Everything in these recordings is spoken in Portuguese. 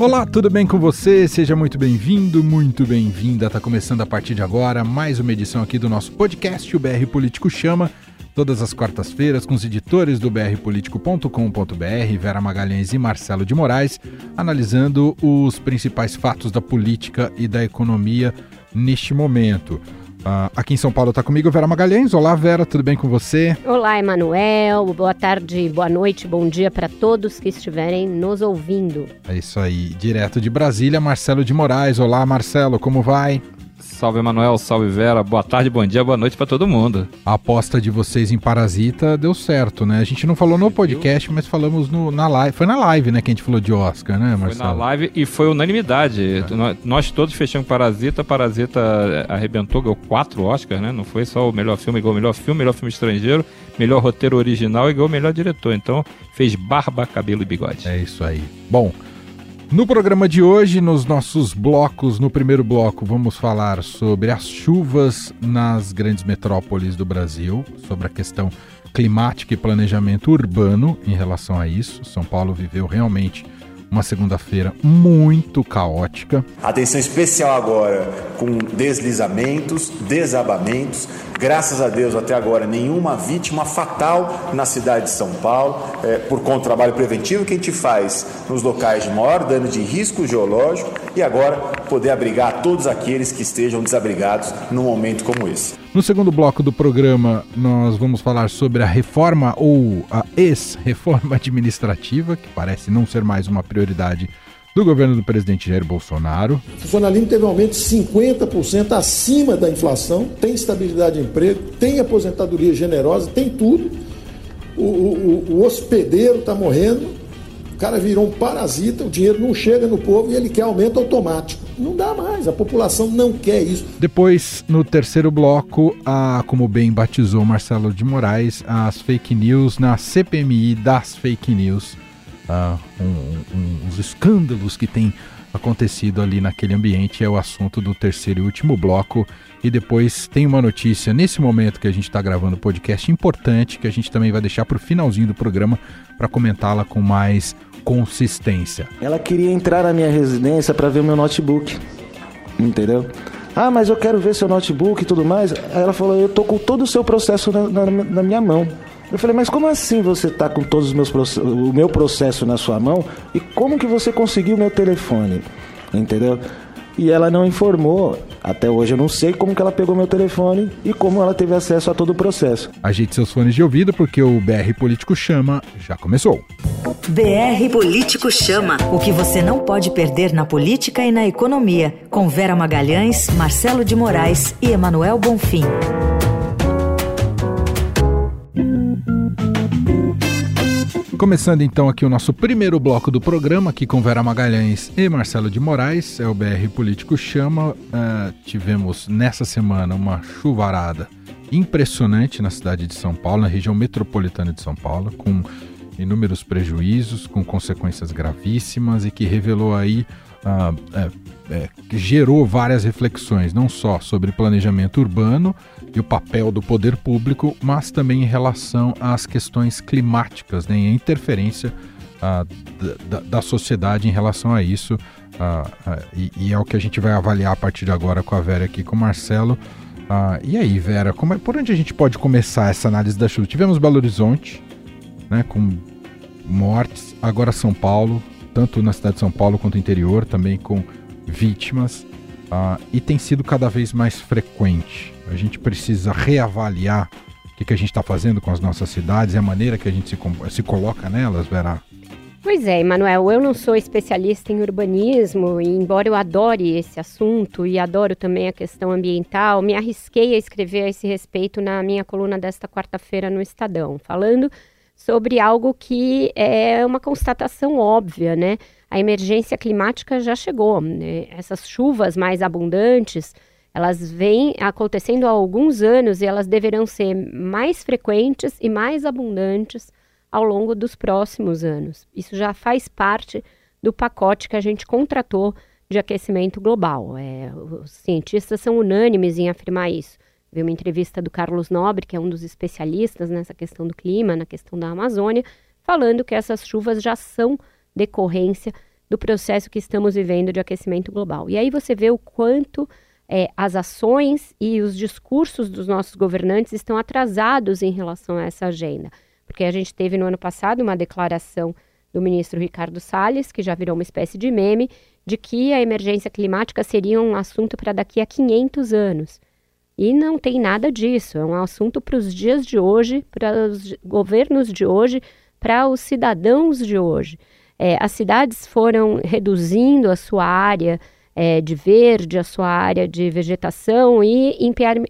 Olá, tudo bem com você? Seja muito bem-vindo, muito bem-vinda. Está começando a partir de agora mais uma edição aqui do nosso podcast, o BR Político Chama. Todas as quartas-feiras, com os editores do brpolitico.com.br, Vera Magalhães e Marcelo de Moraes, analisando os principais fatos da política e da economia neste momento. Uh, aqui em São Paulo está comigo Vera Magalhães. Olá, Vera, tudo bem com você? Olá, Emanuel. Boa tarde, boa noite, bom dia para todos que estiverem nos ouvindo. É isso aí. Direto de Brasília, Marcelo de Moraes. Olá, Marcelo, como vai? Salve Emanuel, salve Vera, boa tarde, bom dia, boa noite para todo mundo. A aposta de vocês em Parasita deu certo, né? A gente não falou no podcast, mas falamos no, na live. Foi na live, né, que a gente falou de Oscar, né, Marcelo? Foi na live e foi unanimidade. É. Nós, todos fechamos Parasita, Parasita arrebentou, ganhou quatro Oscars, né? Não foi só o melhor filme, ganhou o melhor filme, melhor filme estrangeiro, melhor roteiro original e ganhou o melhor diretor. Então fez barba, cabelo e bigode. É isso aí. Bom. No programa de hoje, nos nossos blocos, no primeiro bloco, vamos falar sobre as chuvas nas grandes metrópoles do Brasil, sobre a questão climática e planejamento urbano em relação a isso. São Paulo viveu realmente uma segunda-feira muito caótica. Atenção especial agora com deslizamentos, desabamentos. Graças a Deus, até agora, nenhuma vítima fatal na cidade de São Paulo, é, por conta do trabalho preventivo que a gente faz nos locais de maior dano de risco geológico e agora poder abrigar todos aqueles que estejam desabrigados num momento como esse. No segundo bloco do programa, nós vamos falar sobre a reforma ou a ex-reforma administrativa, que parece não ser mais uma prioridade do governo do presidente Jair Bolsonaro. O funcionalismo teve um aumento de 50% acima da inflação, tem estabilidade de emprego, tem aposentadoria generosa, tem tudo. O, o, o hospedeiro está morrendo, cara virou um parasita, o dinheiro não chega no povo e ele quer aumento automático. Não dá mais, a população não quer isso. Depois, no terceiro bloco, a, como bem batizou Marcelo de Moraes, as fake news na CPMI das fake news, uh, um, um, os escândalos que tem acontecido ali naquele ambiente é o assunto do terceiro e último bloco. E depois tem uma notícia nesse momento que a gente está gravando o podcast importante que a gente também vai deixar para o finalzinho do programa para comentá-la com mais consistência. Ela queria entrar na minha residência para ver o meu notebook, entendeu? Ah, mas eu quero ver seu notebook e tudo mais. Aí ela falou: Eu tô com todo o seu processo na, na, na minha mão. Eu falei, mas como assim você está com todos os meus o meu processo na sua mão e como que você conseguiu meu telefone? Entendeu? E ela não informou. Até hoje eu não sei como que ela pegou meu telefone e como ela teve acesso a todo o processo. Ajeite seus fones de ouvido porque o BR Político Chama já começou. BR Político Chama. O que você não pode perder na política e na economia. Com Vera Magalhães, Marcelo de Moraes e Emanuel Bonfim. Começando então aqui o nosso primeiro bloco do programa, aqui com Vera Magalhães e Marcelo de Moraes, é o BR Político Chama. Uh, tivemos nessa semana uma chuvarada impressionante na cidade de São Paulo, na região metropolitana de São Paulo, com inúmeros prejuízos, com consequências gravíssimas e que revelou aí, uh, é, é, que gerou várias reflexões, não só sobre planejamento urbano e o papel do poder público, mas também em relação às questões climáticas, né, e a interferência ah, da, da, sociedade em relação a isso. Ah, ah, e, e, é o que a gente vai avaliar a partir de agora com a Vera aqui com o Marcelo. Ah, e aí, Vera, é, por onde a gente pode começar essa análise da chuva? Tivemos Belo Horizonte, né, com mortes, agora São Paulo, tanto na cidade de São Paulo quanto interior, também com vítimas. Uh, e tem sido cada vez mais frequente. A gente precisa reavaliar o que, que a gente está fazendo com as nossas cidades e a maneira que a gente se, se coloca nelas, Vera. Pois é, Emanuel, eu não sou especialista em urbanismo e embora eu adore esse assunto e adoro também a questão ambiental, me arrisquei a escrever a esse respeito na minha coluna desta quarta-feira no Estadão, falando sobre algo que é uma constatação óbvia, né? A emergência climática já chegou. Né? Essas chuvas mais abundantes, elas vêm acontecendo há alguns anos e elas deverão ser mais frequentes e mais abundantes ao longo dos próximos anos. Isso já faz parte do pacote que a gente contratou de aquecimento global. É, os cientistas são unânimes em afirmar isso. Vi uma entrevista do Carlos Nobre, que é um dos especialistas nessa questão do clima, na questão da Amazônia, falando que essas chuvas já são decorrência do processo que estamos vivendo de aquecimento global. E aí você vê o quanto é, as ações e os discursos dos nossos governantes estão atrasados em relação a essa agenda. Porque a gente teve no ano passado uma declaração do ministro Ricardo Salles, que já virou uma espécie de meme, de que a emergência climática seria um assunto para daqui a 500 anos. E não tem nada disso, é um assunto para os dias de hoje, para os governos de hoje, para os cidadãos de hoje. É, as cidades foram reduzindo a sua área é, de verde, a sua área de vegetação e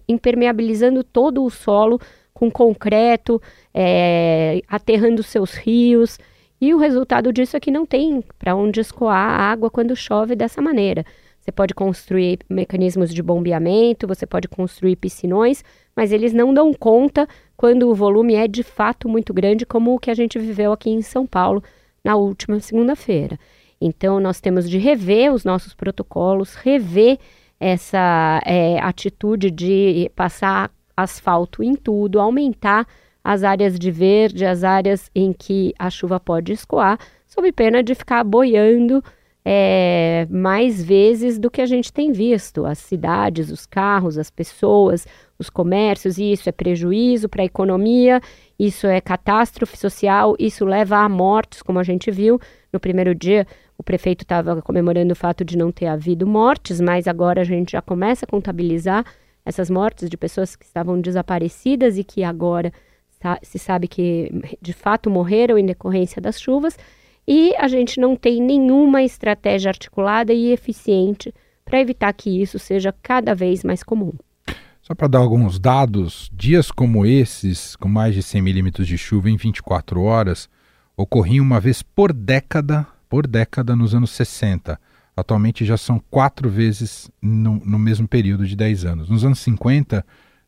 impermeabilizando todo o solo com concreto, é, aterrando seus rios. E o resultado disso é que não tem para onde escoar a água quando chove dessa maneira. Você pode construir mecanismos de bombeamento, você pode construir piscinões, mas eles não dão conta quando o volume é de fato muito grande, como o que a gente viveu aqui em São Paulo na última segunda-feira. Então, nós temos de rever os nossos protocolos, rever essa é, atitude de passar asfalto em tudo, aumentar as áreas de verde, as áreas em que a chuva pode escoar, sob pena de ficar boiando é, mais vezes do que a gente tem visto. As cidades, os carros, as pessoas, os comércios, e isso é prejuízo para a economia, isso é catástrofe social, isso leva a mortes, como a gente viu no primeiro dia. O prefeito estava comemorando o fato de não ter havido mortes, mas agora a gente já começa a contabilizar essas mortes de pessoas que estavam desaparecidas e que agora se sabe que de fato morreram em decorrência das chuvas. E a gente não tem nenhuma estratégia articulada e eficiente para evitar que isso seja cada vez mais comum. Só para dar alguns dados, dias como esses, com mais de 100 milímetros de chuva em 24 horas, ocorriam uma vez por década, por década nos anos 60. Atualmente já são quatro vezes no, no mesmo período de 10 anos. Nos anos 50,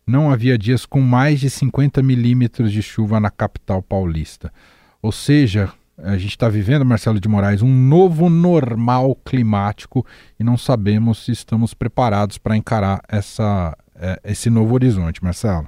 não havia dias com mais de 50 milímetros de chuva na capital paulista. Ou seja, a gente está vivendo, Marcelo de Moraes, um novo normal climático e não sabemos se estamos preparados para encarar essa, é, esse novo horizonte, Marcelo?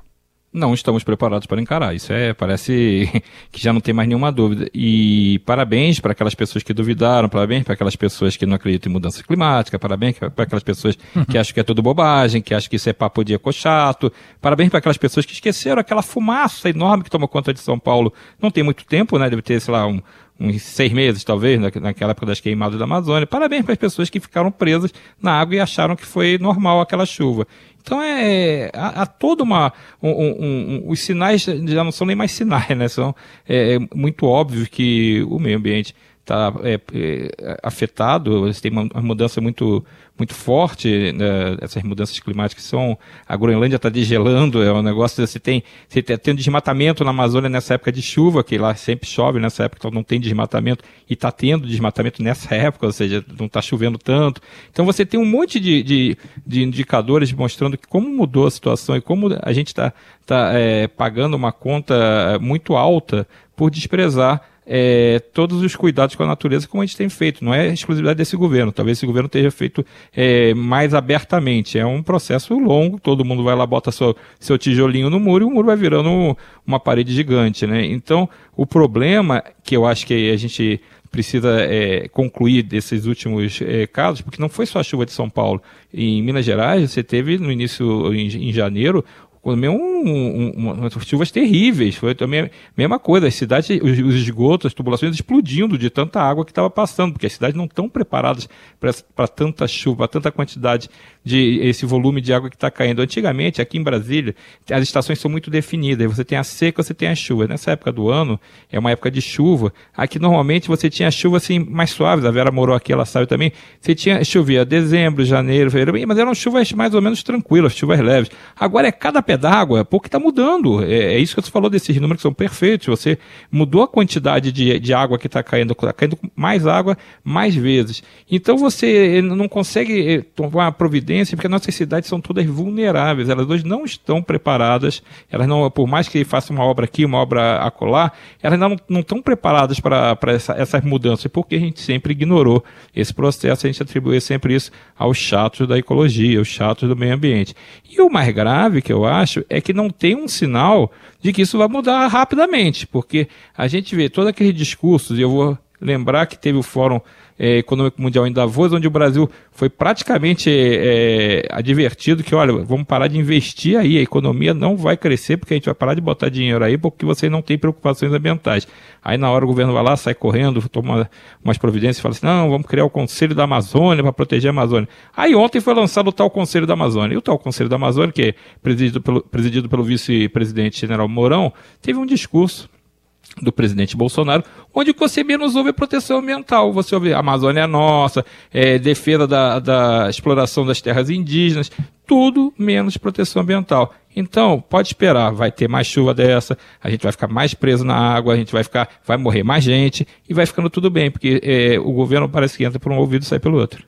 Não estamos preparados para encarar. Isso é, parece que já não tem mais nenhuma dúvida. E parabéns para aquelas pessoas que duvidaram, parabéns para aquelas pessoas que não acreditam em mudança climática, parabéns para aquelas pessoas que acham que é tudo bobagem, que acham que isso é papo de ecochato, parabéns para aquelas pessoas que esqueceram aquela fumaça enorme que tomou conta de São Paulo. Não tem muito tempo, né? Deve ter, sei lá, um, uns seis meses, talvez, naquela época das queimadas da Amazônia. Parabéns para as pessoas que ficaram presas na água e acharam que foi normal aquela chuva. Então é há, há toda uma um, um, um, os sinais já não são nem mais sinais, né? São é, é muito óbvio que o meio ambiente está é, é, afetado, tem uma, uma mudança muito muito forte, né, essas mudanças climáticas são, a Groenlândia está degelando, é um negócio, você tem, você tem um desmatamento na Amazônia nessa época de chuva, que lá sempre chove nessa época, então não tem desmatamento, e está tendo desmatamento nessa época, ou seja, não está chovendo tanto. Então você tem um monte de, de, de, indicadores mostrando que como mudou a situação e como a gente está tá, é, pagando uma conta muito alta por desprezar é, todos os cuidados com a natureza como a gente tem feito. Não é exclusividade desse governo. Talvez esse governo tenha feito é, mais abertamente. É um processo longo. Todo mundo vai lá, bota seu, seu tijolinho no muro e o muro vai virando uma parede gigante. Né? Então, o problema que eu acho que a gente precisa é, concluir desses últimos é, casos, porque não foi só a chuva de São Paulo. Em Minas Gerais, você teve no início, em, em janeiro, também um, um, chuvas terríveis. Foi também a mesma coisa. As cidades, os, os esgotos, as tubulações explodindo de tanta água que estava passando, porque as cidades não estão preparadas para tanta chuva, tanta quantidade de esse volume de água que está caindo. Antigamente, aqui em Brasília, as estações são muito definidas. Você tem a seca, você tem a chuva. Nessa época do ano, é uma época de chuva. Aqui normalmente você tinha chuva assim mais suaves. A Vera morou aqui, ela sabe também. Você tinha chovia dezembro, janeiro, fevereiro, mas eram chuvas mais ou menos tranquilas, chuvas leves. Agora é cada pedaço d'água, porque está mudando. É, é, isso que você falou desses números que são perfeitos. Você mudou a quantidade de, de água que está caindo, está caindo mais água mais vezes. Então você não consegue eh, tomar providência, porque nossas cidades são todas vulneráveis. Elas hoje não estão preparadas, elas não, por mais que faça uma obra aqui, uma obra acolá, elas não, não estão preparadas para essa, essas mudanças, porque a gente sempre ignorou esse processo, a gente atribui sempre isso aos chatos da ecologia, aos chatos do meio ambiente. E o mais grave que eu acho, é que não tem um sinal de que isso vai mudar rapidamente, porque a gente vê todos aqueles discursos, e eu vou lembrar que teve o Fórum é, Econômico Mundial em Davos, onde o Brasil foi praticamente é, advertido que, olha, vamos parar de investir aí, a economia não vai crescer porque a gente vai parar de botar dinheiro aí porque você não tem preocupações ambientais. Aí na hora o governo vai lá, sai correndo, toma umas providências e fala assim, não, vamos criar o Conselho da Amazônia para proteger a Amazônia. Aí ontem foi lançado o tal Conselho da Amazônia. E o tal Conselho da Amazônia, que é presidido pelo, presidido pelo vice-presidente general Mourão, teve um discurso do presidente Bolsonaro, onde você menos ouve proteção ambiental. Você ouve Amazônia é nossa, é, defesa da, da exploração das terras indígenas, tudo menos proteção ambiental. Então, pode esperar, vai ter mais chuva dessa, a gente vai ficar mais preso na água, a gente vai ficar, vai morrer mais gente e vai ficando tudo bem, porque é, o governo parece que entra por um ouvido e sai pelo outro.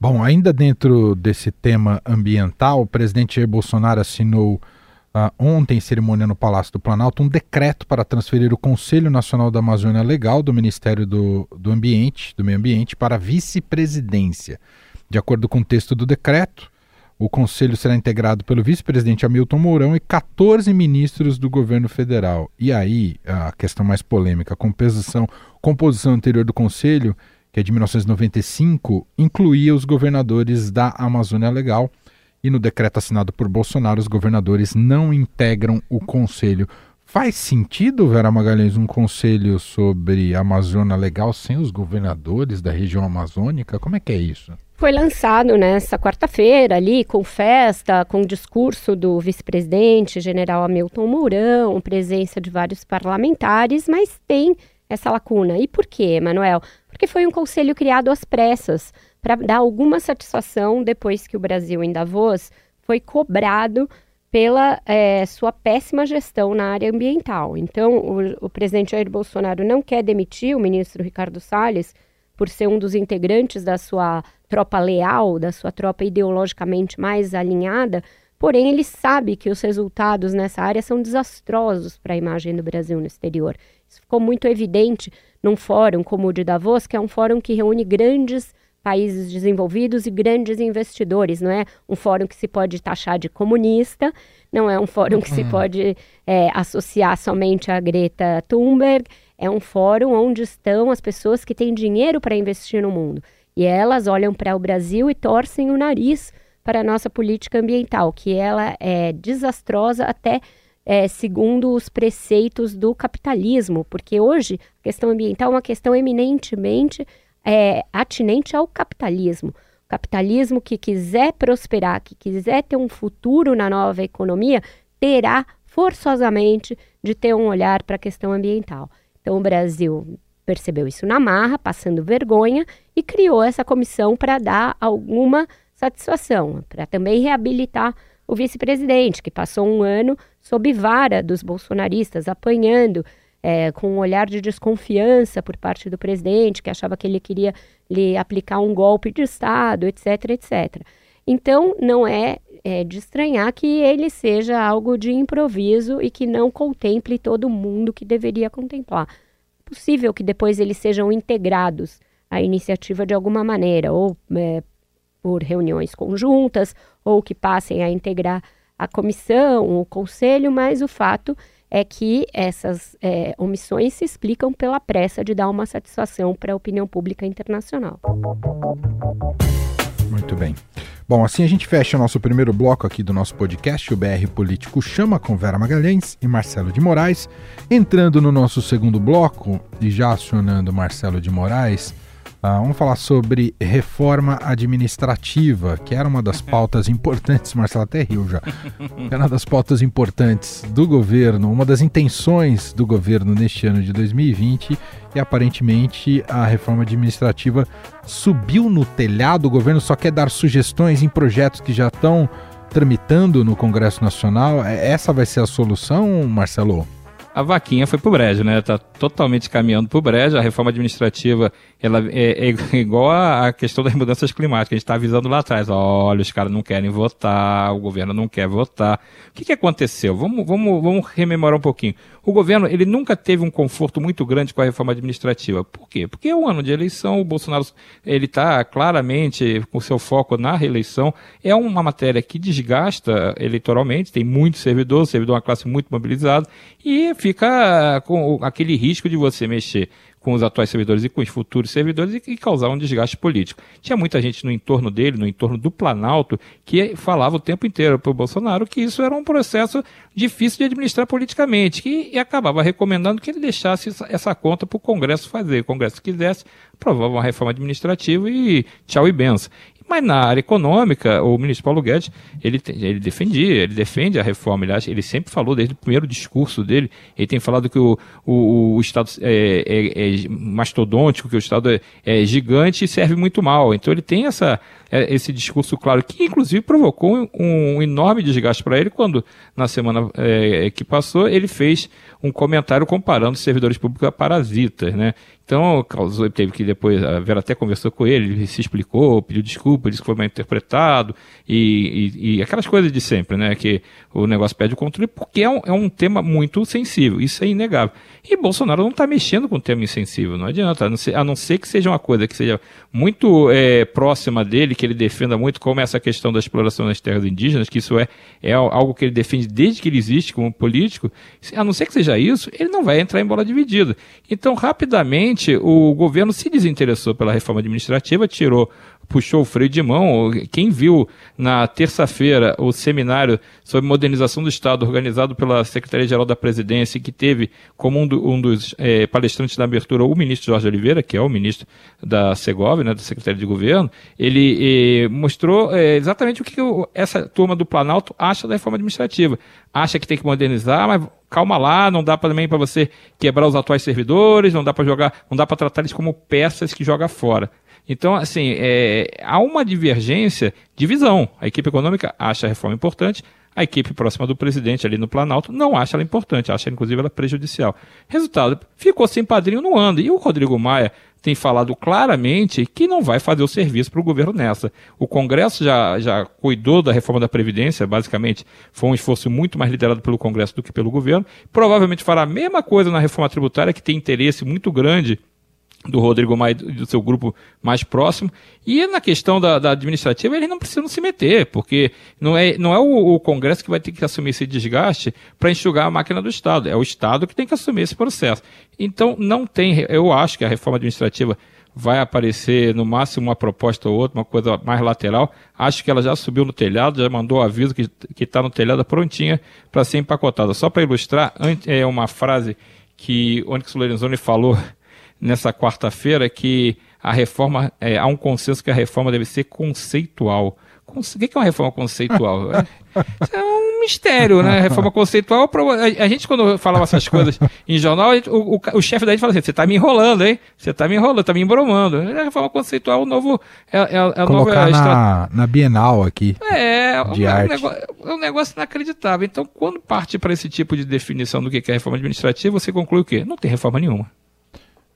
Bom, ainda dentro desse tema ambiental, o presidente Bolsonaro assinou uh, ontem, em cerimônia no Palácio do Planalto, um decreto para transferir o Conselho Nacional da Amazônia Legal do Ministério do, do Ambiente, do Meio Ambiente, para vice-presidência. De acordo com o texto do decreto, o conselho será integrado pelo vice-presidente Hamilton Mourão e 14 ministros do governo federal. E aí, a questão mais polêmica, a composição, composição anterior do conselho, que é de 1995, incluía os governadores da Amazônia Legal e no decreto assinado por Bolsonaro, os governadores não integram o conselho. Faz sentido, Vera Magalhães, um conselho sobre Amazônia legal sem os governadores da região amazônica? Como é que é isso? Foi lançado nessa quarta-feira ali, com festa, com discurso do vice-presidente, general Hamilton Mourão, presença de vários parlamentares, mas tem essa lacuna. E por quê, Manuel? Porque foi um conselho criado às pressas para dar alguma satisfação depois que o Brasil, em Davos, foi cobrado pela é, sua péssima gestão na área ambiental. Então, o, o, presidente Jair Bolsonaro não quer demitir o ministro Ricardo Salles por ser um dos integrantes da sua tropa leal, da sua tropa ideologicamente mais alinhada, porém ele sabe que os resultados nessa área são desastrosos para a imagem do Brasil no exterior. Isso ficou muito evidente num fórum como o de Davos, que é um fórum que reúne grandes países desenvolvidos e grandes investidores. Não é um fórum que se pode taxar de comunista, não é um fórum que se uhum. pode é, associar somente a Greta Thunberg. É um fórum onde estão as pessoas que têm dinheiro para investir no mundo. E elas olham para o Brasil e torcem o nariz para a nossa política ambiental, que ela é desastrosa até é, segundo os preceitos do capitalismo, porque hoje a questão ambiental é uma questão eminentemente é, atinente ao capitalismo. O capitalismo que quiser prosperar, que quiser ter um futuro na nova economia, terá forçosamente de ter um olhar para a questão ambiental. Então, o Brasil percebeu isso na marra, passando vergonha, e criou essa comissão para dar alguma satisfação, para também reabilitar o vice-presidente, que passou um ano sob vara dos bolsonaristas, apanhando é, com um olhar de desconfiança por parte do presidente, que achava que ele queria lhe aplicar um golpe de Estado, etc, etc. Então, não é, é de estranhar que ele seja algo de improviso e que não contemple todo mundo que deveria contemplar. Possível que depois eles sejam integrados à iniciativa de alguma maneira, ou é, por reuniões conjuntas, ou que passem a integrar a comissão, o conselho, mas o fato é que essas é, omissões se explicam pela pressa de dar uma satisfação para a opinião pública internacional. Muito bem. Bom, assim a gente fecha o nosso primeiro bloco aqui do nosso podcast, o BR Político Chama, com Vera Magalhães e Marcelo de Moraes. Entrando no nosso segundo bloco e já acionando Marcelo de Moraes, ah, vamos falar sobre reforma administrativa, que era uma das pautas importantes, Marcelo até riu já, era uma das pautas importantes do governo, uma das intenções do governo neste ano de 2020 e aparentemente a reforma administrativa subiu no telhado, o governo só quer dar sugestões em projetos que já estão tramitando no Congresso Nacional. É, essa vai ser a solução, Marcelo? A vaquinha foi pro brejo, né? Tá totalmente caminhando pro brejo. A reforma administrativa, ela é, é igual a, questão das mudanças climáticas. A gente está avisando lá atrás. Olha, os caras não querem votar, o governo não quer votar. O que, que aconteceu? Vamos, vamos, vamos rememorar um pouquinho. O governo, ele nunca teve um conforto muito grande com a reforma administrativa. Por quê? Porque é um ano de eleição, o Bolsonaro, ele está claramente com seu foco na reeleição. É uma matéria que desgasta eleitoralmente, tem muito servidor, servidor é uma classe muito mobilizada, e fica com aquele risco de você mexer com os atuais servidores e com os futuros servidores e, causar um desgaste político. Tinha muita gente no entorno dele, no entorno do Planalto, que falava o tempo inteiro para o Bolsonaro que isso era um processo difícil de administrar politicamente, que, e acabava recomendando que ele deixasse essa conta para o Congresso fazer. O Congresso quisesse, aprovava uma reforma administrativa e tchau e benção. Mas na área econômica, o ministro Paulo Guedes, ele, ele defendia, ele defende a reforma. Ele, ele sempre falou, desde o primeiro discurso dele, ele tem falado que o, o, o Estado é, é, é, mastodôntico, que o Estado é, é, gigante e serve muito mal. Então ele tem essa, esse discurso claro, que inclusive provocou um, enorme desgaste para ele quando, na semana é, que passou, ele fez um comentário comparando servidores públicos a parasitas, né? Então, causou, teve que depois, a Vera até conversou com ele, ele se explicou, pediu desculpa, disse que foi mal interpretado, e, e, e, aquelas coisas de sempre, né? Que o negócio pede o controle, porque é um, é um tema muito sensível, isso é inegável. E Bolsonaro não está mexendo com um tema insensível, não adianta, a não, ser, a não ser que seja uma coisa que seja muito é, próxima dele, que ele defenda muito, como essa questão da exploração das terras indígenas, que isso é, é algo que ele defende desde que ele existe como político, a não ser que seja isso, ele não vai entrar em bola dividida. Então, rapidamente, o governo se desinteressou pela reforma administrativa, tirou puxou o freio de mão. Quem viu na terça-feira o seminário sobre modernização do Estado organizado pela Secretaria-Geral da Presidência, que teve como um, do, um dos é, palestrantes da abertura o ministro Jorge Oliveira, que é o ministro da Segov, né, da Secretaria de Governo, ele é, mostrou é, exatamente o que essa turma do Planalto acha da reforma administrativa. Acha que tem que modernizar, mas calma lá, não dá também para você quebrar os atuais servidores, não dá para jogar, não dá para tratar eles como peças que joga fora. Então, assim, é, há uma divergência de visão. A equipe econômica acha a reforma importante, a equipe próxima do presidente ali no Planalto não acha ela importante, acha inclusive ela prejudicial. Resultado, ficou sem padrinho no ano. E o Rodrigo Maia tem falado claramente que não vai fazer o serviço para o governo nessa. O Congresso já, já cuidou da reforma da Previdência, basicamente foi um esforço muito mais liderado pelo Congresso do que pelo governo. Provavelmente fará a mesma coisa na reforma tributária, que tem interesse muito grande do Rodrigo Maia e do seu grupo mais próximo. E na questão da, da, administrativa, eles não precisam se meter, porque não é, não é o, o Congresso que vai ter que assumir esse desgaste para enxugar a máquina do Estado. É o Estado que tem que assumir esse processo. Então, não tem. Eu acho que a reforma administrativa vai aparecer no máximo uma proposta ou outra, uma coisa mais lateral. Acho que ela já subiu no telhado, já mandou o aviso que está no telhado prontinha para ser empacotada. Só para ilustrar, é uma frase que Onyx Lorenzoni falou nessa quarta-feira que a reforma, é, há um consenso que a reforma deve ser conceitual. O que é uma reforma conceitual? é um mistério, né? Reforma conceitual. A gente, quando falava essas coisas em jornal, o, o, o chefe da gente fala assim: você está me enrolando, hein? Você está me enrolando, está me embromando. A reforma conceitual é o novo. É, é, é Colocar novo, na, na Bienal aqui. É, de é, um, arte. Negócio, é um negócio inacreditável. Então, quando parte para esse tipo de definição do que é reforma administrativa, você conclui o quê? Não tem reforma nenhuma.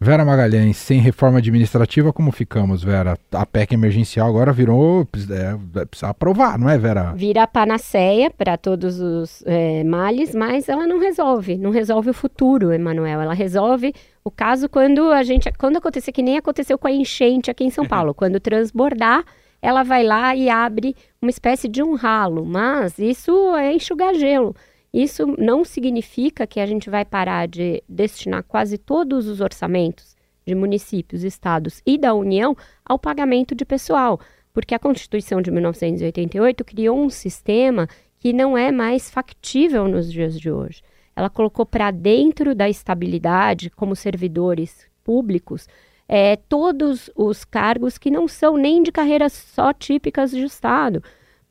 Vera Magalhães, sem reforma administrativa, como ficamos, Vera? A PEC emergencial agora virou. É, precisa aprovar, não é, Vera? Vira a panaceia para todos os é, males, mas ela não resolve. Não resolve o futuro, Emanuel. Ela resolve o caso quando a gente. Quando acontecer, que nem aconteceu com a enchente aqui em São Paulo. quando transbordar, ela vai lá e abre uma espécie de um ralo. Mas isso é enxugar gelo. Isso não significa que a gente vai parar de destinar quase todos os orçamentos de municípios, estados e da União ao pagamento de pessoal, porque a Constituição de 1988 criou um sistema que não é mais factível nos dias de hoje. Ela colocou para dentro da estabilidade, como servidores públicos, é, todos os cargos que não são nem de carreiras só típicas de Estado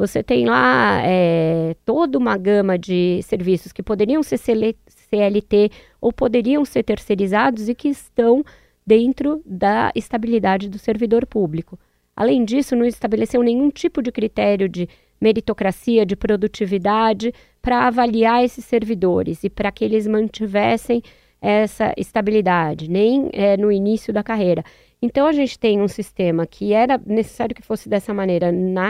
você tem lá é, toda uma gama de serviços que poderiam ser CLT ou poderiam ser terceirizados e que estão dentro da estabilidade do servidor público. Além disso, não estabeleceu nenhum tipo de critério de meritocracia, de produtividade para avaliar esses servidores e para que eles mantivessem essa estabilidade, nem é, no início da carreira. Então a gente tem um sistema que era necessário que fosse dessa maneira na,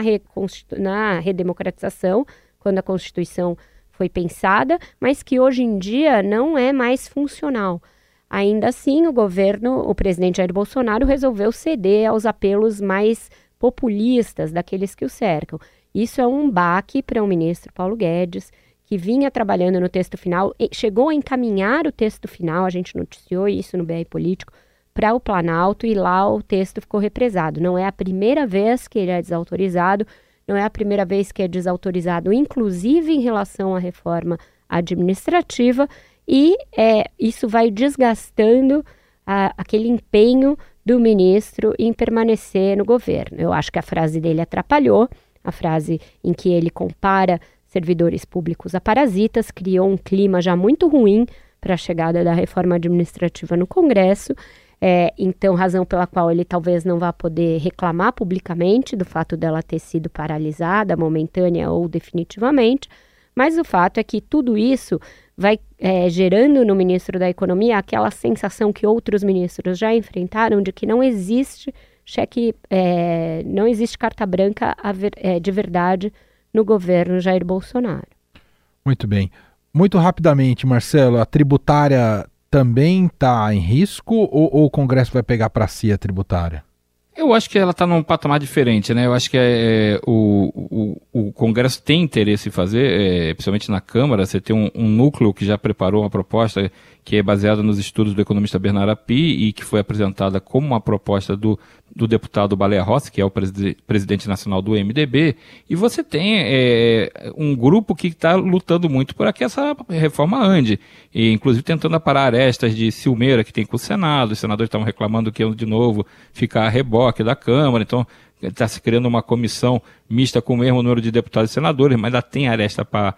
na redemocratização, quando a Constituição foi pensada, mas que hoje em dia não é mais funcional. Ainda assim, o governo, o presidente Jair Bolsonaro, resolveu ceder aos apelos mais populistas daqueles que o cercam. Isso é um baque para o ministro Paulo Guedes, que vinha trabalhando no texto final, chegou a encaminhar o texto final, a gente noticiou isso no BR Político, para o Planalto e lá o texto ficou represado. Não é a primeira vez que ele é desautorizado, não é a primeira vez que é desautorizado, inclusive em relação à reforma administrativa, e é, isso vai desgastando a, aquele empenho do ministro em permanecer no governo. Eu acho que a frase dele atrapalhou, a frase em que ele compara servidores públicos a parasitas, criou um clima já muito ruim para a chegada da reforma administrativa no Congresso. É, então, razão pela qual ele talvez não vá poder reclamar publicamente do fato dela ter sido paralisada, momentânea ou definitivamente. Mas o fato é que tudo isso vai é, gerando no ministro da Economia aquela sensação que outros ministros já enfrentaram de que não existe cheque, é, não existe carta branca é, de verdade no governo Jair Bolsonaro. Muito bem. Muito rapidamente, Marcelo, a tributária também está em risco ou, ou o Congresso vai pegar para si a tributária? Eu acho que ela está num patamar diferente, né? Eu acho que é, é o, o, o, Congresso tem interesse em fazer, é, principalmente na Câmara, você tem um, um, núcleo que já preparou uma proposta que é baseada nos estudos do economista Bernardo Api e que foi apresentada como uma proposta do do deputado Baleia Rossi, que é o presidente nacional do MDB, e você tem é, um grupo que está lutando muito por que essa reforma ande, e inclusive tentando aparar arestas de Silmeira que tem com o Senado, os senadores estavam reclamando que de novo ficar a reboque da Câmara, então está se criando uma comissão mista com o mesmo número de deputados e senadores, mas ainda tem aresta para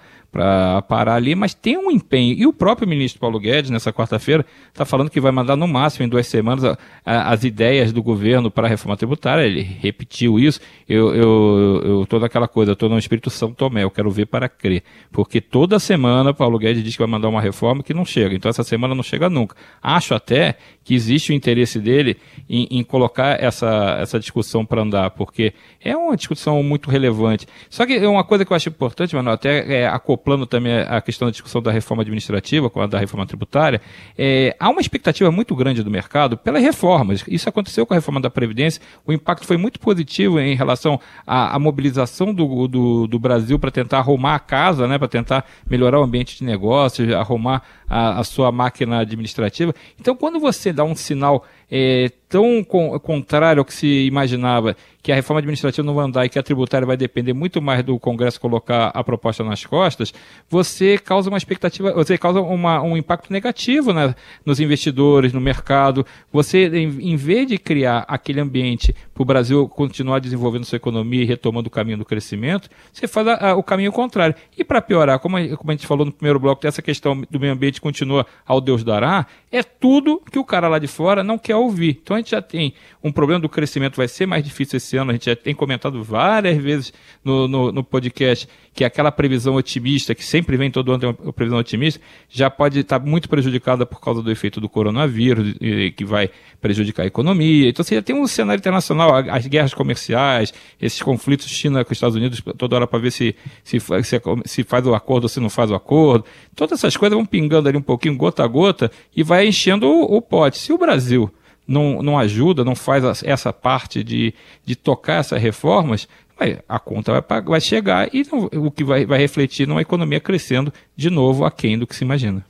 parar ali, mas tem um empenho. E o próprio ministro Paulo Guedes, nessa quarta-feira, está falando que vai mandar no máximo em duas semanas a, a, as ideias do governo para a reforma tributária. Ele repetiu isso. Eu estou naquela coisa, estou no Espírito São Tomé, eu quero ver para crer. Porque toda semana Paulo Guedes diz que vai mandar uma reforma que não chega. Então essa semana não chega nunca. Acho até que existe o interesse dele em, em colocar essa, essa discussão para andar, porque é uma discussão muito muito relevante. Só que uma coisa que eu acho importante, Manuel, até é, acoplando também a questão da discussão da reforma administrativa com a da reforma tributária, é, há uma expectativa muito grande do mercado pelas reformas. Isso aconteceu com a reforma da Previdência, o impacto foi muito positivo em relação à, à mobilização do, do, do Brasil para tentar arrumar a casa, né, para tentar melhorar o ambiente de negócios, arrumar a, a sua máquina administrativa. Então, quando você dá um sinal é, tão contrário ao que se imaginava, que a reforma administrativa não vai andar e que a tributária vai depender muito mais do Congresso colocar a proposta nas costas, você causa uma expectativa, você causa uma, um impacto negativo né, nos investidores, no mercado. Você, em, em vez de criar aquele ambiente para o Brasil continuar desenvolvendo sua economia e retomando o caminho do crescimento, você faz a, a, o caminho contrário. E para piorar, como a, como a gente falou no primeiro bloco, essa questão do meio ambiente continua ao Deus dará, é tudo que o cara lá de fora não quer ouvir. Então a gente já tem um problema do crescimento, vai ser mais difícil esse ano, a gente já tem comentado várias vezes no, no, no podcast que aquela previsão otimista, que sempre vem todo ano tem uma previsão otimista, já pode estar muito prejudicada por causa do efeito do coronavírus, que vai prejudicar a economia. Então você já tem um cenário internacional, as guerras comerciais, esses conflitos China com os Estados Unidos, toda hora para ver se, se, se, se faz o acordo ou se não faz o acordo. Todas essas coisas vão pingando ali um pouquinho, gota a gota, e vai enchendo o, o pote. Se o Brasil não, não ajuda, não faz essa parte de, de tocar essas reformas, a conta vai, vai chegar e não, o que vai, vai refletir numa economia crescendo de novo aquém do que se imagina.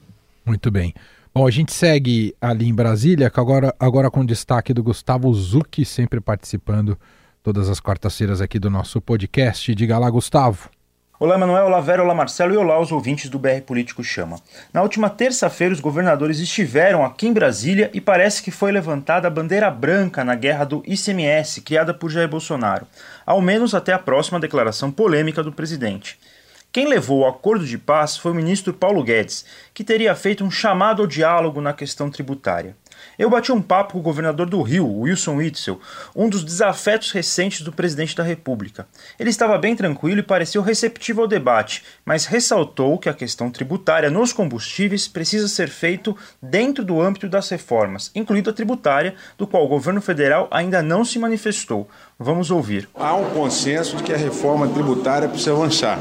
Muito bem. Bom, a gente segue ali em Brasília, agora, agora com destaque do Gustavo Zucchi, sempre participando todas as quartas-feiras aqui do nosso podcast. Diga lá, Gustavo. Olá, Manuel, olá, Vera, olá, Marcelo e olá, os ouvintes do BR Político Chama. Na última terça-feira, os governadores estiveram aqui em Brasília e parece que foi levantada a bandeira branca na guerra do ICMS, criada por Jair Bolsonaro, ao menos até a próxima declaração polêmica do presidente. Quem levou o acordo de paz foi o ministro Paulo Guedes, que teria feito um chamado ao diálogo na questão tributária. Eu bati um papo com o governador do Rio, Wilson Witzel, um dos desafetos recentes do presidente da República. Ele estava bem tranquilo e pareceu receptivo ao debate, mas ressaltou que a questão tributária nos combustíveis precisa ser feito dentro do âmbito das reformas, incluindo a tributária, do qual o governo federal ainda não se manifestou. Vamos ouvir. Há um consenso de que a reforma tributária precisa avançar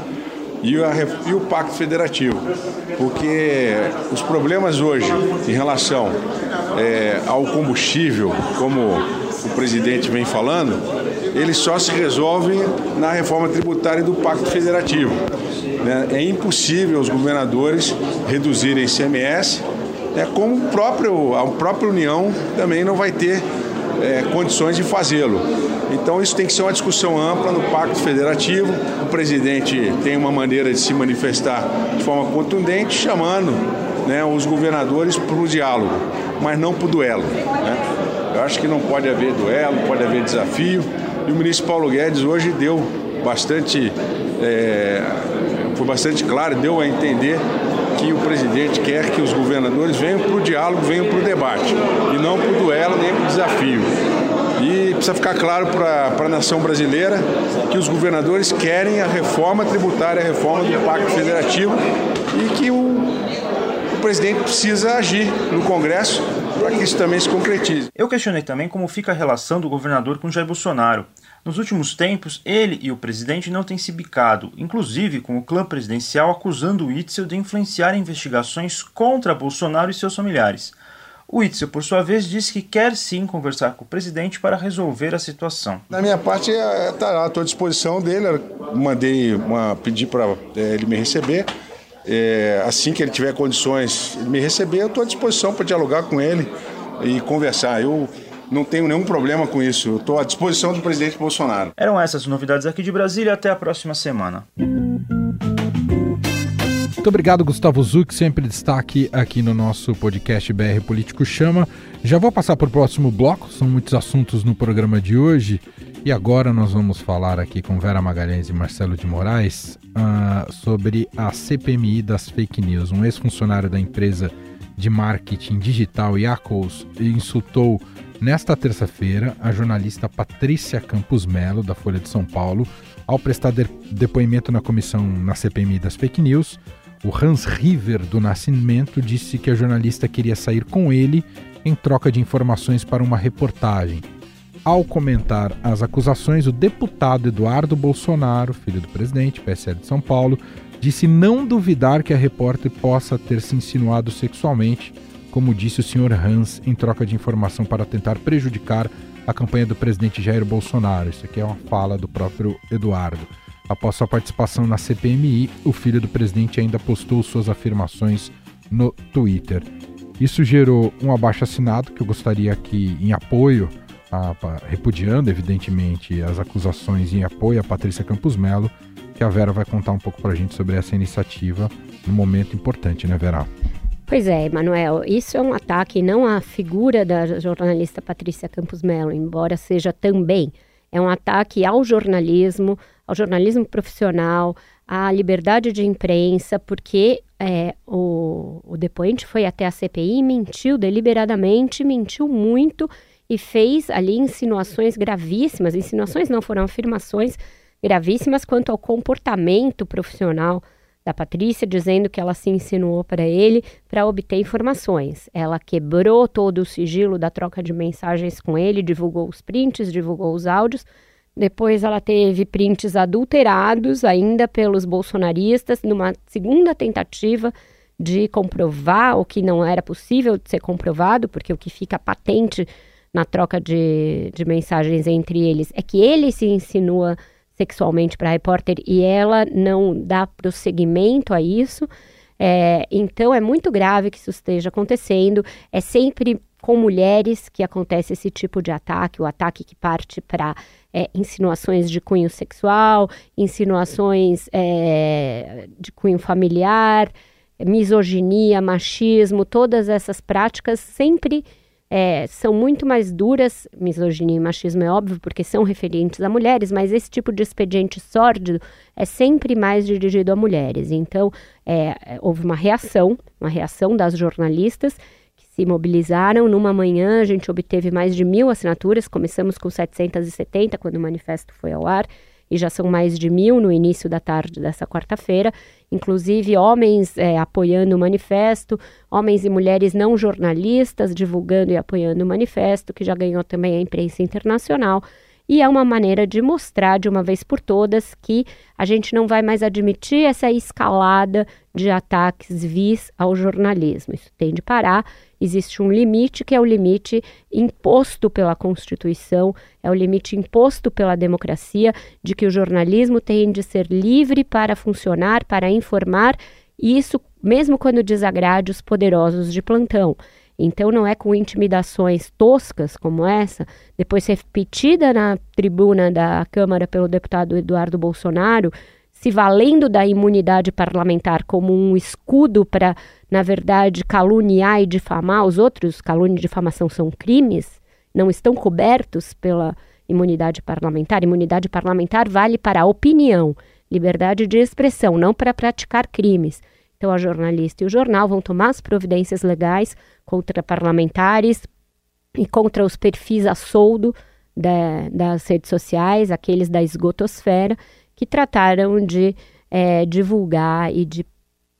e, a, e o Pacto Federativo, porque os problemas hoje em relação é, ao combustível, como o presidente vem falando, eles só se resolvem na reforma tributária do Pacto Federativo. Né? É impossível os governadores reduzirem ICMS né, como o próprio, a própria União também não vai ter é, condições de fazê-lo. Então isso tem que ser uma discussão ampla no Pacto Federativo. O presidente tem uma maneira de se manifestar de forma contundente, chamando né, os governadores para o diálogo, mas não para o duelo. Né? Eu acho que não pode haver duelo, pode haver desafio. E o ministro Paulo Guedes hoje deu bastante, é, foi bastante claro, deu a entender que o presidente quer que os governadores venham para o diálogo, venham para o debate, e não para o duelo nem para o desafio. E precisa ficar claro para a nação brasileira que os governadores querem a reforma tributária, a reforma do Pacto Federativo e que o, o presidente precisa agir no Congresso para que isso também se concretize. Eu questionei também como fica a relação do governador com Jair Bolsonaro. Nos últimos tempos, ele e o presidente não têm se bicado, inclusive com o clã presidencial acusando o Itzel de influenciar investigações contra Bolsonaro e seus familiares. O Itzel, por sua vez, disse que quer sim conversar com o presidente para resolver a situação. Da minha parte, está é, à disposição dele. Mandei uma, pedir para é, ele me receber. É, assim que ele tiver condições de me receber, eu estou à disposição para dialogar com ele e conversar. Eu não tenho nenhum problema com isso. Eu estou à disposição do presidente Bolsonaro. Eram essas novidades aqui de Brasília. Até a próxima semana. Muito obrigado, Gustavo Zuc, sempre destaque aqui no nosso podcast BR Político Chama. Já vou passar para o próximo bloco, são muitos assuntos no programa de hoje. E agora nós vamos falar aqui com Vera Magalhães e Marcelo de Moraes uh, sobre a CPMI das fake news. Um ex-funcionário da empresa de marketing digital Yacos insultou nesta terça-feira a jornalista Patrícia Campos Melo, da Folha de São Paulo, ao prestar de depoimento na comissão na CPMI das fake news. O Hans River do Nascimento disse que a jornalista queria sair com ele em troca de informações para uma reportagem. Ao comentar as acusações, o deputado Eduardo Bolsonaro, filho do presidente, PSL de São Paulo, disse não duvidar que a repórter possa ter se insinuado sexualmente, como disse o senhor Hans, em troca de informação para tentar prejudicar a campanha do presidente Jair Bolsonaro. Isso aqui é uma fala do próprio Eduardo. Após sua participação na CPMI, o filho do presidente ainda postou suas afirmações no Twitter. Isso gerou um abaixo-assinado que eu gostaria aqui, em apoio, a, repudiando evidentemente as acusações em apoio a Patrícia Campos Melo, que a Vera vai contar um pouco para a gente sobre essa iniciativa num momento importante, né, Vera? Pois é, Manuel, isso é um ataque não à figura da jornalista Patrícia Campos Melo, embora seja também é um ataque ao jornalismo, ao jornalismo profissional, à liberdade de imprensa, porque é, o, o depoente foi até a CPI, mentiu deliberadamente, mentiu muito e fez ali insinuações gravíssimas. Insinuações não foram afirmações gravíssimas quanto ao comportamento profissional da Patrícia, dizendo que ela se insinuou para ele para obter informações. Ela quebrou todo o sigilo da troca de mensagens com ele, divulgou os prints, divulgou os áudios. Depois ela teve prints adulterados ainda pelos bolsonaristas, numa segunda tentativa de comprovar o que não era possível de ser comprovado, porque o que fica patente na troca de, de mensagens entre eles é que ele se insinua sexualmente para a repórter e ela não dá prosseguimento a isso. É, então é muito grave que isso esteja acontecendo. É sempre com mulheres que acontece esse tipo de ataque, o ataque que parte para é, insinuações de cunho sexual, insinuações é, de cunho familiar, misoginia, machismo, todas essas práticas sempre é, são muito mais duras, misoginia e machismo é óbvio, porque são referentes a mulheres, mas esse tipo de expediente sórdido é sempre mais dirigido a mulheres. Então, é, houve uma reação, uma reação das jornalistas que se mobilizaram. Numa manhã, a gente obteve mais de mil assinaturas, começamos com 770 quando o manifesto foi ao ar e já são mais de mil no início da tarde dessa quarta-feira, inclusive homens é, apoiando o manifesto, homens e mulheres não jornalistas divulgando e apoiando o manifesto, que já ganhou também a imprensa internacional. E é uma maneira de mostrar de uma vez por todas que a gente não vai mais admitir essa escalada de ataques vis ao jornalismo. Isso tem de parar. Existe um limite que é o limite imposto pela Constituição, é o limite imposto pela democracia de que o jornalismo tem de ser livre para funcionar, para informar, e isso mesmo quando desagrade os poderosos de plantão. Então não é com intimidações toscas como essa, depois repetida na tribuna da Câmara pelo deputado Eduardo Bolsonaro, se valendo da imunidade parlamentar como um escudo para, na verdade, caluniar e difamar os outros, calúnia e difamação são crimes, não estão cobertos pela imunidade parlamentar. Imunidade parlamentar vale para a opinião, liberdade de expressão, não para praticar crimes. Então, a jornalista e o jornal vão tomar as providências legais contra parlamentares e contra os perfis a soldo da, das redes sociais, aqueles da esgotosfera, que trataram de é, divulgar e de,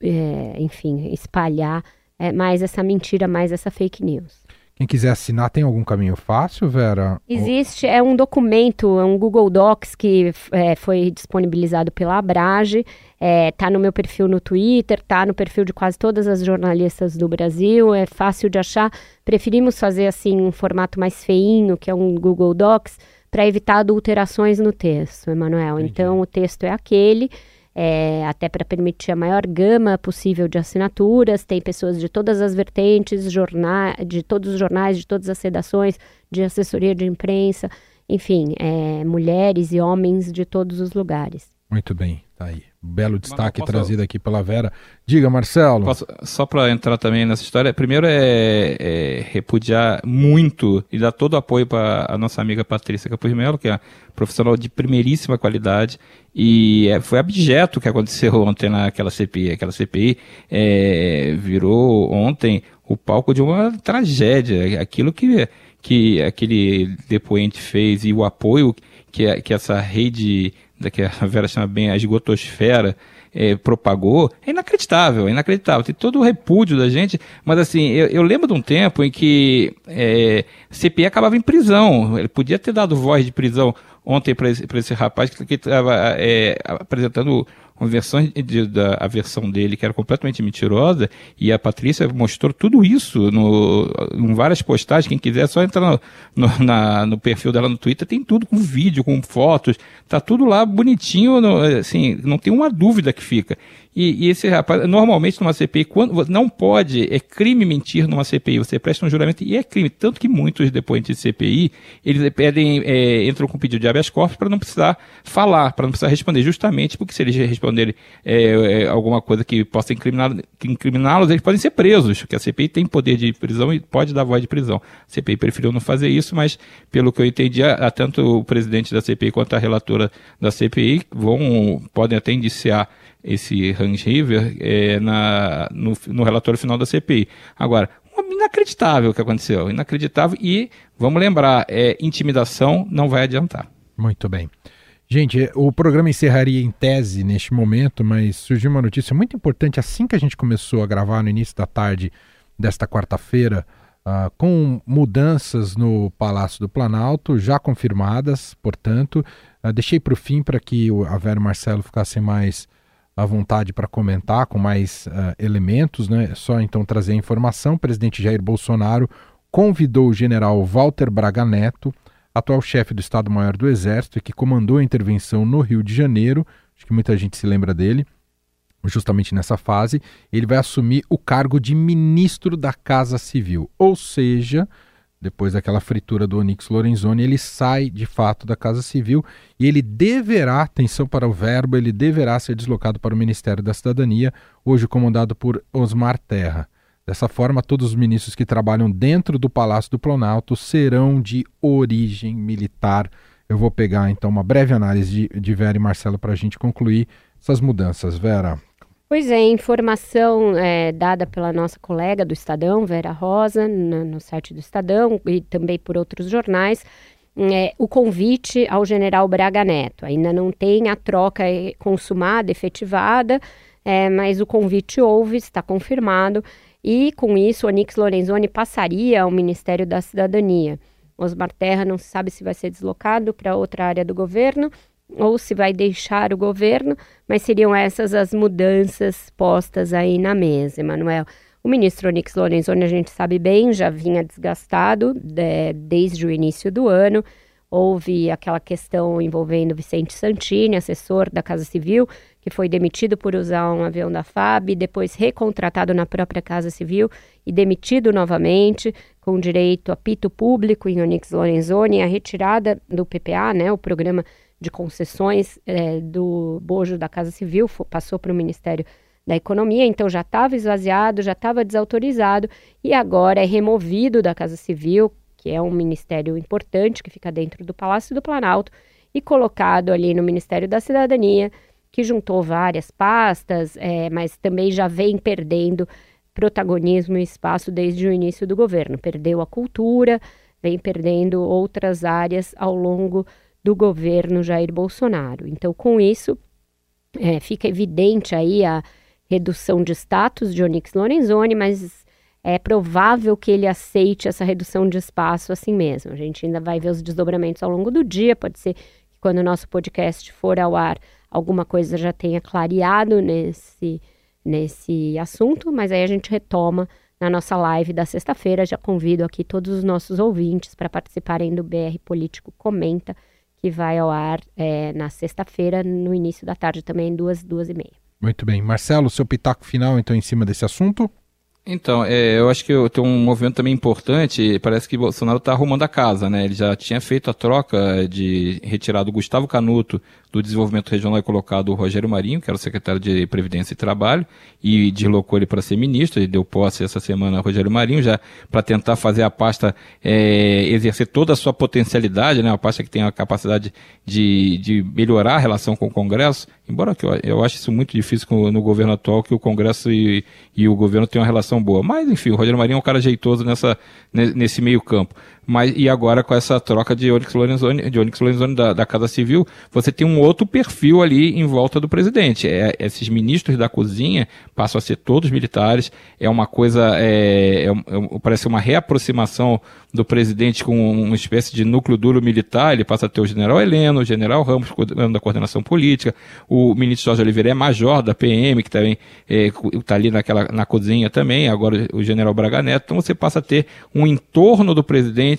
é, enfim, espalhar é, mais essa mentira, mais essa fake news. Quem quiser assinar, tem algum caminho fácil, Vera? Existe, é um documento, é um Google Docs que é, foi disponibilizado pela Abrage, é, tá no meu perfil no Twitter, tá no perfil de quase todas as jornalistas do Brasil, é fácil de achar. Preferimos fazer assim um formato mais feinho, que é um Google Docs, para evitar adulterações no texto, Emanuel. Então o texto é aquele é, até para permitir a maior gama possível de assinaturas. Tem pessoas de todas as vertentes, jornais, de todos os jornais, de todas as redações, de assessoria de imprensa, enfim, é, mulheres e homens de todos os lugares. Muito bem, tá aí. Belo destaque posso... trazido aqui pela Vera. Diga, Marcelo. Posso, só para entrar também nessa história, primeiro é, é, repudiar muito e dar todo o apoio para a nossa amiga Patrícia Capuz Melo, que é profissional de primeiríssima qualidade. E é, foi abjeto o que aconteceu ontem naquela CPI. Aquela CPI é, virou ontem o palco de uma tragédia. Aquilo que, que aquele depoente fez e o apoio que, que essa rede que a Vera chama bem a esgotosfera, é, propagou, é inacreditável, é inacreditável. Tem todo o repúdio da gente, mas assim, eu, eu lembro de um tempo em que é, CPI acabava em prisão. Ele podia ter dado voz de prisão ontem para esse, esse rapaz que estava é, apresentando uma versão de, da a versão dele que era completamente mentirosa e a Patrícia mostrou tudo isso no, em várias postagens. Quem quiser é só entrar no, no, na, no perfil dela no Twitter, tem tudo com vídeo, com fotos, tá tudo lá bonitinho, no, assim, não tem uma dúvida que fica. E, e, esse rapaz, normalmente numa CPI, quando não pode, é crime mentir numa CPI. Você presta um juramento e é crime. Tanto que muitos depoentes de CPI, eles pedem, é, entram com pedido de habeas corpus para não precisar falar, para não precisar responder. Justamente porque se eles responderem é, é, alguma coisa que possa incriminá-los, eles podem ser presos, porque a CPI tem poder de prisão e pode dar voz de prisão. A CPI preferiu não fazer isso, mas pelo que eu entendi, a, tanto o presidente da CPI quanto a relatora da CPI vão, podem até indiciar esse Hans River é, na, no, no relatório final da CPI. Agora, inacreditável o que aconteceu, inacreditável e vamos lembrar, é, intimidação não vai adiantar. Muito bem. Gente, o programa encerraria em tese neste momento, mas surgiu uma notícia muito importante assim que a gente começou a gravar no início da tarde desta quarta-feira, uh, com mudanças no Palácio do Planalto já confirmadas, portanto, uh, deixei para o fim para que a Vera Marcelo ficassem mais à vontade para comentar com mais uh, elementos, né? É só então trazer a informação. O presidente Jair Bolsonaro convidou o general Walter Braga Neto, atual chefe do Estado-Maior do Exército e que comandou a intervenção no Rio de Janeiro. Acho que muita gente se lembra dele. Justamente nessa fase, ele vai assumir o cargo de ministro da Casa Civil, ou seja, depois daquela fritura do Onyx Lorenzoni, ele sai de fato da Casa Civil e ele deverá, atenção para o verbo, ele deverá ser deslocado para o Ministério da Cidadania, hoje comandado por Osmar Terra. Dessa forma, todos os ministros que trabalham dentro do Palácio do Planalto serão de origem militar. Eu vou pegar então uma breve análise de, de Vera e Marcelo para a gente concluir essas mudanças. Vera, Pois é, informação é, dada pela nossa colega do Estadão, Vera Rosa, no, no site do Estadão e também por outros jornais, é, o convite ao general Braga Neto. Ainda não tem a troca consumada, efetivada, é, mas o convite houve, está confirmado, e com isso o Onix Lorenzoni passaria ao Ministério da Cidadania. Osmar Terra não se sabe se vai ser deslocado para outra área do governo, ou se vai deixar o governo, mas seriam essas as mudanças postas aí na mesa, Emanuel. O ministro Onyx Lorenzoni, a gente sabe bem, já vinha desgastado de, desde o início do ano. houve aquela questão envolvendo Vicente Santini, assessor da Casa Civil, que foi demitido por usar um avião da FAB, depois recontratado na própria Casa Civil e demitido novamente, com direito a pito público em Onyx Lorenzoni, a retirada do PPA, né, o programa de concessões é, do bojo da Casa Civil, passou para o Ministério da Economia, então já estava esvaziado, já estava desautorizado e agora é removido da Casa Civil, que é um ministério importante que fica dentro do Palácio do Planalto, e colocado ali no Ministério da Cidadania, que juntou várias pastas, é, mas também já vem perdendo protagonismo e espaço desde o início do governo. Perdeu a cultura, vem perdendo outras áreas ao longo do governo Jair Bolsonaro. Então, com isso, é, fica evidente aí a redução de status de Onyx Lorenzoni, mas é provável que ele aceite essa redução de espaço assim mesmo. A gente ainda vai ver os desdobramentos ao longo do dia, pode ser que quando o nosso podcast for ao ar, alguma coisa já tenha clareado nesse, nesse assunto, mas aí a gente retoma na nossa live da sexta-feira. Já convido aqui todos os nossos ouvintes para participarem do BR Político Comenta, que vai ao ar é, na sexta-feira, no início da tarde também, duas, duas e meia. Muito bem. Marcelo, seu pitaco final, então, em cima desse assunto? Então, é, eu acho que tem um movimento também importante. Parece que Bolsonaro está arrumando a casa, né? Ele já tinha feito a troca de retirado Gustavo Canuto do Desenvolvimento Regional e colocado o Rogério Marinho, que era o secretário de Previdência e Trabalho, e deslocou ele para ser ministro. Ele deu posse essa semana a Rogério Marinho, já para tentar fazer a pasta é, exercer toda a sua potencialidade, né? Uma pasta que tem a capacidade de, de melhorar a relação com o Congresso. Embora eu, eu acho isso muito difícil no governo atual, que o Congresso e, e o governo tenham uma relação boa. Mas, enfim, o Rogério Marinho é um cara jeitoso nessa, nesse meio campo. Mas, e agora com essa troca de Onyx Lorenzoni, de Onyx Lorenzoni da, da Casa Civil, você tem um outro perfil ali em volta do presidente. É, esses ministros da cozinha passam a ser todos militares. É uma coisa, é, é, é, parece uma reaproximação do presidente com uma espécie de núcleo duro militar. Ele passa a ter o general Heleno, o general Ramos, da coordenação política. O ministro Jorge Oliveira é major da PM, que também está é, ali naquela, na cozinha também. Agora o general Braga Neto. Então você passa a ter um entorno do presidente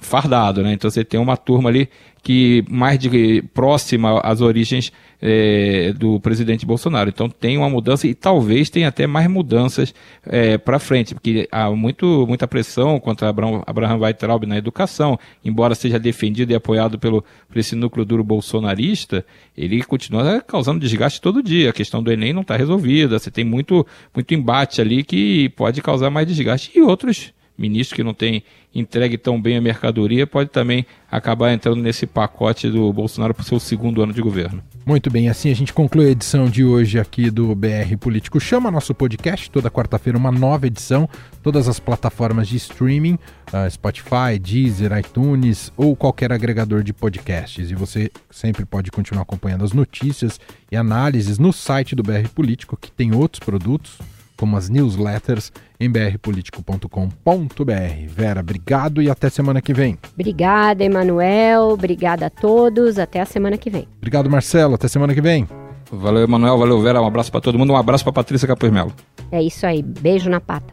fardado, né? Então você tem uma turma ali que mais de próxima às origens é, do presidente Bolsonaro. Então tem uma mudança e talvez tenha até mais mudanças é, para frente, porque há muito, muita pressão contra Abraham, Abraham Weitraub na educação, embora seja defendido e apoiado pelo, por esse núcleo duro bolsonarista, ele continua causando desgaste todo dia. A questão do Enem não está resolvida, você tem muito, muito embate ali que pode causar mais desgaste e outros ministro que não tem entregue tão bem a mercadoria pode também acabar entrando nesse pacote do Bolsonaro para o seu segundo ano de governo. Muito bem, assim a gente conclui a edição de hoje aqui do BR Político Chama, nosso podcast, toda quarta-feira uma nova edição, todas as plataformas de streaming, uh, Spotify, Deezer, iTunes ou qualquer agregador de podcasts. E você sempre pode continuar acompanhando as notícias e análises no site do BR Político, que tem outros produtos como as newsletters em brpolitico.com.br. Vera, obrigado e até semana que vem. Obrigada, Emanuel. Obrigada a todos. Até a semana que vem. Obrigado, Marcelo. Até semana que vem. Valeu, Emanuel. Valeu, Vera. Um abraço para todo mundo. Um abraço para Patrícia Capuz Melo. É isso aí. Beijo na pata.